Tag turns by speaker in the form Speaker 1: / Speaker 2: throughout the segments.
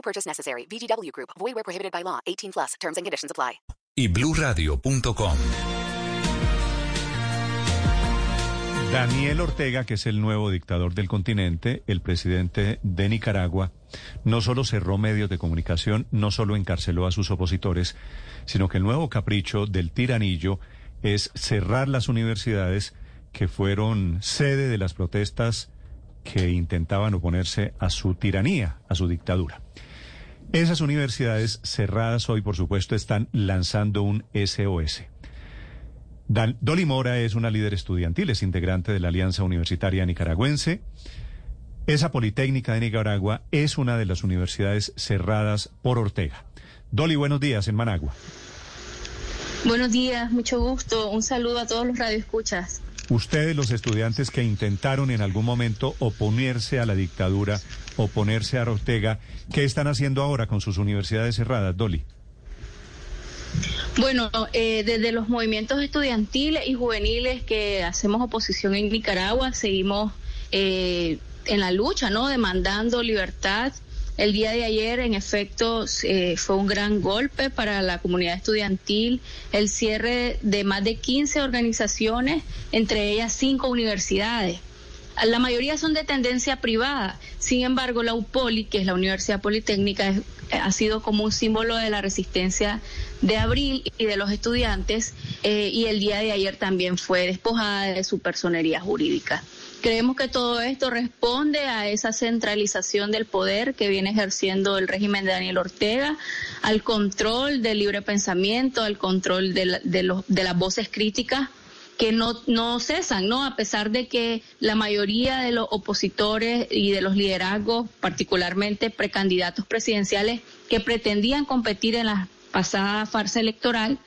Speaker 1: No purchase necessary. VGW Group. Void where prohibited by law. 18 plus. Terms and conditions apply.
Speaker 2: y bluradio.com.
Speaker 3: Daniel Ortega, que es el nuevo dictador del continente, el presidente de Nicaragua, no solo cerró medios de comunicación, no solo encarceló a sus opositores, sino que el nuevo capricho del tiranillo es cerrar las universidades que fueron sede de las protestas que intentaban oponerse a su tiranía, a su dictadura. Esas universidades cerradas hoy, por supuesto, están lanzando un SOS. Dolly Mora es una líder estudiantil, es integrante de la Alianza Universitaria Nicaragüense. Esa Politécnica de Nicaragua es una de las universidades cerradas por Ortega. Dolly, buenos días en Managua.
Speaker 4: Buenos días, mucho gusto. Un saludo a todos los radioescuchas.
Speaker 3: Ustedes, los estudiantes que intentaron en algún momento oponerse a la dictadura, oponerse a Ortega, ¿qué están haciendo ahora con sus universidades cerradas, Dolly?
Speaker 4: Bueno, eh, desde los movimientos estudiantiles y juveniles que hacemos oposición en Nicaragua, seguimos eh, en la lucha, ¿no? Demandando libertad. El día de ayer, en efecto, eh, fue un gran golpe para la comunidad estudiantil el cierre de más de 15 organizaciones, entre ellas cinco universidades. La mayoría son de tendencia privada. Sin embargo, la UPOLI, que es la Universidad Politécnica, es- ha sido como un símbolo de la resistencia de abril y de los estudiantes, eh, y el día de ayer también fue despojada de su personería jurídica. Creemos que todo esto responde a esa centralización del poder que viene ejerciendo el régimen de Daniel Ortega, al control del libre pensamiento, al control de, la- de de las voces críticas que no, no cesan, ¿no? A pesar de que la mayoría de los opositores y de los liderazgos, particularmente precandidatos presidenciales que pretendían competir en la pasada farsa electoral,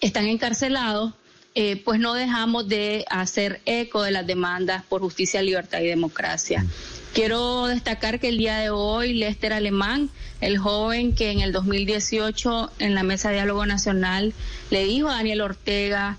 Speaker 4: están encarcelados, eh, pues no dejamos de hacer eco de las demandas por justicia, libertad y democracia. Quiero destacar que el día de hoy Lester Alemán, el joven que en el 2018 en la Mesa de Diálogo Nacional le dijo a Daniel Ortega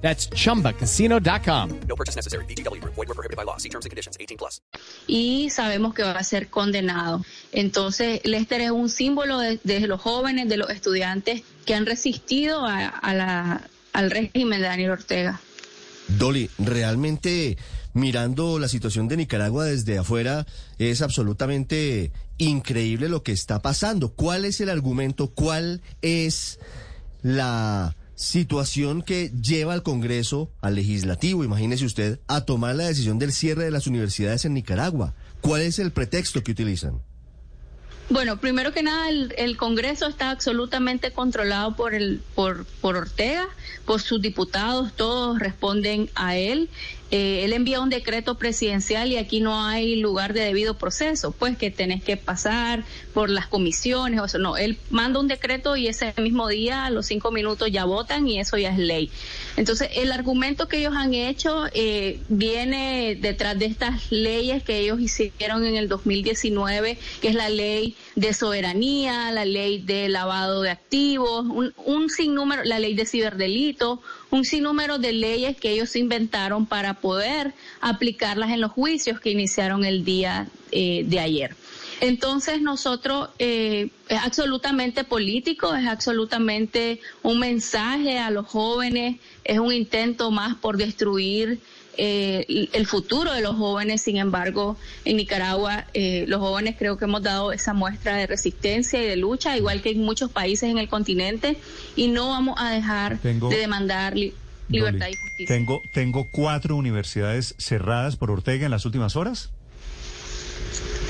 Speaker 5: That's chumbacasino.com.
Speaker 1: No purchase necessary. VGW Group. Void were prohibited by law. See terms and conditions. 18 plus.
Speaker 4: y sabemos que va a ser condenado. Entonces, Lester es un símbolo de, de los jóvenes, de los estudiantes que han resistido a, a la, al régimen de Daniel Ortega.
Speaker 6: Dolly, realmente mirando la situación de Nicaragua desde afuera es absolutamente increíble lo que está pasando. ¿Cuál es el argumento? ¿Cuál es la situación que lleva al Congreso, al legislativo, imagínese usted, a tomar la decisión del cierre de las universidades en Nicaragua? ¿Cuál es el pretexto que utilizan?
Speaker 4: Bueno, primero que nada, el, el Congreso está absolutamente controlado por el por, por Ortega, por sus diputados, todos responden a él. Eh, él envía un decreto presidencial y aquí no hay lugar de debido proceso, pues que tenés que pasar por las comisiones o eso. No, él manda un decreto y ese mismo día, a los cinco minutos, ya votan y eso ya es ley. Entonces, el argumento que ellos han hecho eh, viene detrás de estas leyes que ellos hicieron en el 2019, que es la ley de soberanía, la ley de lavado de activos, un, un sinnúmero, la ley de ciberdelito, un sinnúmero de leyes que ellos inventaron para poder aplicarlas en los juicios que iniciaron el día eh, de ayer. Entonces nosotros eh, es absolutamente político, es absolutamente un mensaje a los jóvenes, es un intento más por destruir eh, el futuro de los jóvenes. Sin embargo, en Nicaragua, eh, los jóvenes creo que hemos dado esa muestra de resistencia y de lucha, igual que en muchos países en el continente, y no vamos a dejar
Speaker 3: Tengo-
Speaker 4: de demandar li- libertad y justicia.
Speaker 3: Tengo, tengo cuatro universidades cerradas por Ortega en las últimas horas.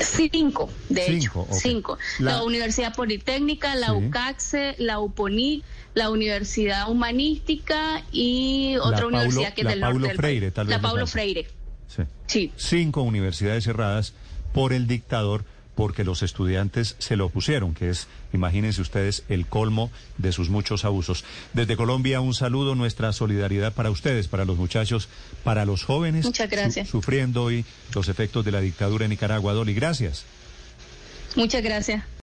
Speaker 4: Cinco, de
Speaker 3: Cinco,
Speaker 4: hecho, cinco.
Speaker 3: La-
Speaker 4: La, Universidad Politécnica, la
Speaker 3: Sí.
Speaker 4: UCAXE, la UPONIC, la Universidad Humanística y otra universidad que es
Speaker 3: la
Speaker 4: del norte
Speaker 3: Paulo
Speaker 4: del
Speaker 3: Freire,
Speaker 4: país.
Speaker 3: tal vez
Speaker 4: La Paulo. Freire,
Speaker 3: Sí.
Speaker 4: sí.
Speaker 3: Cinco universidades cerradas por el dictador porque los estudiantes se lo opusieron, que es, imagínense ustedes, el colmo de sus muchos abusos. Desde Colombia, un saludo, nuestra solidaridad para ustedes, para los muchachos, para los jóvenes
Speaker 4: Muchas gracias.
Speaker 3: su- sufriendo hoy los efectos de la dictadura en Nicaragua. Dolly, gracias.
Speaker 4: Muchas gracias.